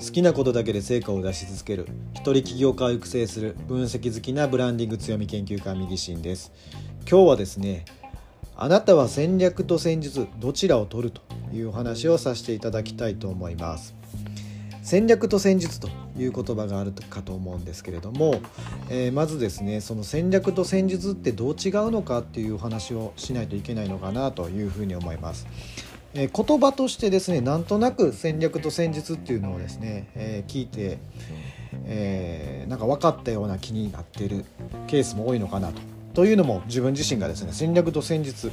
好きなことだけで成果を出し続ける。一人起業家を育成する。分析好きなブランディング強み研究家右進です。今日はですねあなたは戦略と戦術どちらを取るというお話をさせていただきたいと思います。戦略と戦術という言葉があるかと思うんですけれども、えー、まずですねその戦略と戦術ってどう違うのかっていうお話をしないといけないのかなというふうに思います。えー、言葉としてですねなんとなく戦略と戦術っていうのをですね、えー、聞いて、えなんか分かったような気になってるケースも多いのかなと。というのも自分自身がですね戦略と戦術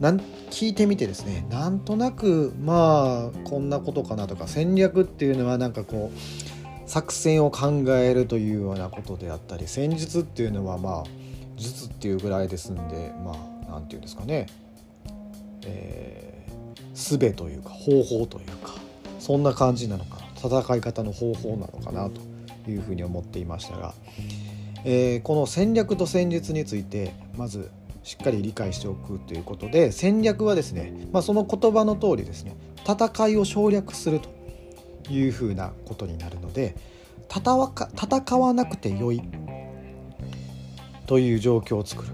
なん聞いてみてですねなんとなくまあこんなことかなとか戦略っていうのはなんかこう作戦を考えるというようなことであったり戦術っていうのはまあ術っていうぐらいですんでまあ何て言うんですかねえー、術というか方法というかそんな感じなのか戦い方の方法なのかなというふうに思っていましたが、えー、この戦略と戦術についてまずしっかり理解しておくということで戦略はですね、まあ、その言葉の通りですね戦いを省略するというふうなことになるので戦わなくてよいという状況を作る、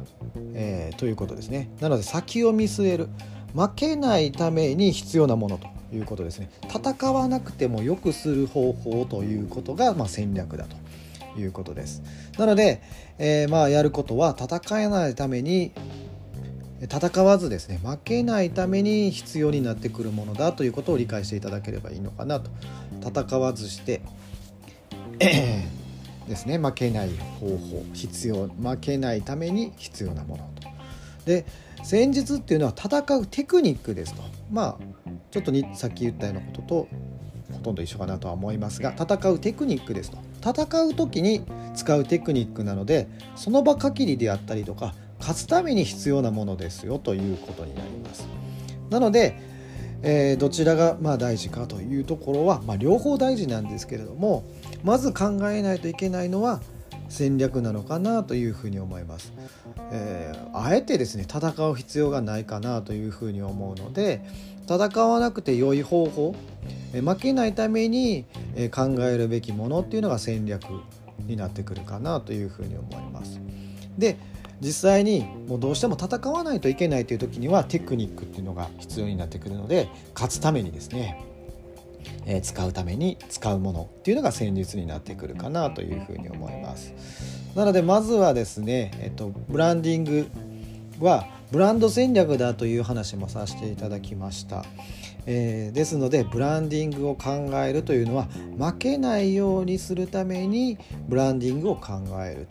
えー、ということですね。なので先を見据える負けないために必要なものということですね。戦わなくてもよくする方法ということが、まあ、戦略だということです。なので、えー、まあやることは戦えないために戦わずですね負けないために必要になってくるものだということを理解していただければいいのかなと。戦わずしてですね負けない方法必要負けないために必要なものと。で戦術っていうのは戦うテクニックですと。まあちょっとにさっき言ったようなこととほとんど一緒かなとは思いますが戦うテクニックですと。戦う時に使うテクニックなのでその場限りであったりとか勝つために必要なものですよということになります。なので、えー、どちらがま大事かというところは、まあ、両方大事なんですけれどもまず考えないといけないのは戦略なのかなというふうに思います、えー、あえてですね戦う必要がないかなというふうに思うので戦わなくて良い方法え負けないためにえ考えるべきものっていうのが戦略になってくるかなというふうに思います。で実際にもうどうしても戦わないといけないという時にはテクニックっていうのが必要になってくるので勝つためにですね、え、使うために使うものっていうのが戦術になってくるかなというふうに思います。なのでまずはですね、えっと、ブランディングはブランド戦略だという話もさせていただきました。えー、ですのでブランディングを考えるというのは負けないようにするためにブランディングを考える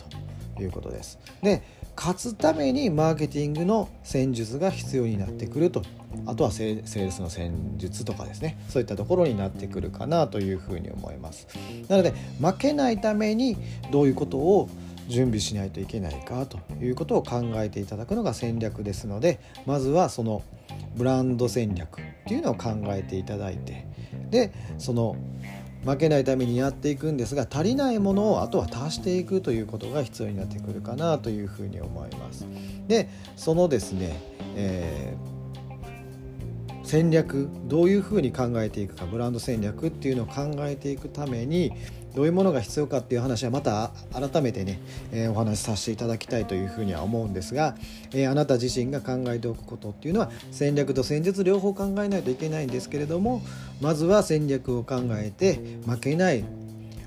ということです。で勝つためにマーケティングの戦術が必要になってくると。あとはセールスの戦術とかですね。そういったところになってくるかなというふうに思います。なので負けないためにどういうことを準備しないといけないかということを考えていただくのが戦略ですのでまずはそのブランド戦略っていうのを考えていただいてでその負けないためにやっていくんですが足りないものをあとは足していくということが必要になってくるかなというふうに思います。でそのですね、えー、戦略どういうふうに考えていくかブランド戦略っていうのを考えていくためにどういうものが必要かっていう話はまた改めてね、えー、お話しさせていただきたいというふうには思うんですが、えー、あなた自身が考えておくことっていうのは戦略と戦術両方考えないといけないんですけれどもまずは戦略を考えて負けない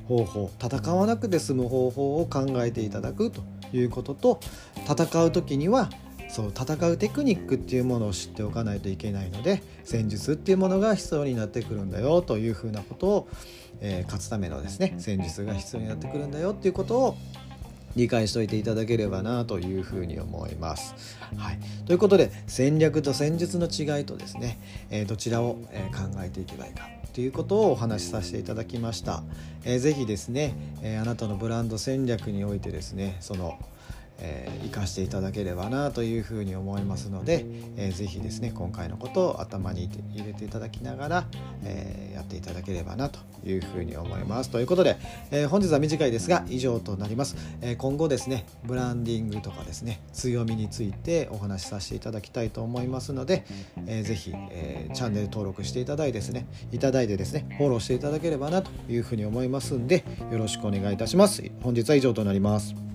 方法戦わなくて済む方法を考えていただくということと戦う時にはそう戦うテクニックっていうものを知っておかないといけないので戦術っていうものが必要になってくるんだよというふうなことを、えー、勝つためのですね戦術が必要になってくるんだよっていうことを理解しておいていただければなというふうに思います。はい、ということで戦略と戦術の違いとですね、えー、どちらを、え考えていけばいいかということをお話しさせていただきました。えー、ぜひですね、えー、あなたのブランド戦略においてですねそのえー、生かしていただければなというふうに思いますので、えー、ぜひですね今回のことを頭に入れていただきながら、えー、やっていただければなというふうに思います。ということで、えー、本日は短いですが以上となります、え、今後ですねブランディングとかですね強みについてお話しさせていただきたいと思いますので、えー、ぜひ、え、チャンネル登録していただいてですねいただいてですねフォローしていただければなというふうに思いますんでよろしくお願いいたします。本日は以上となります。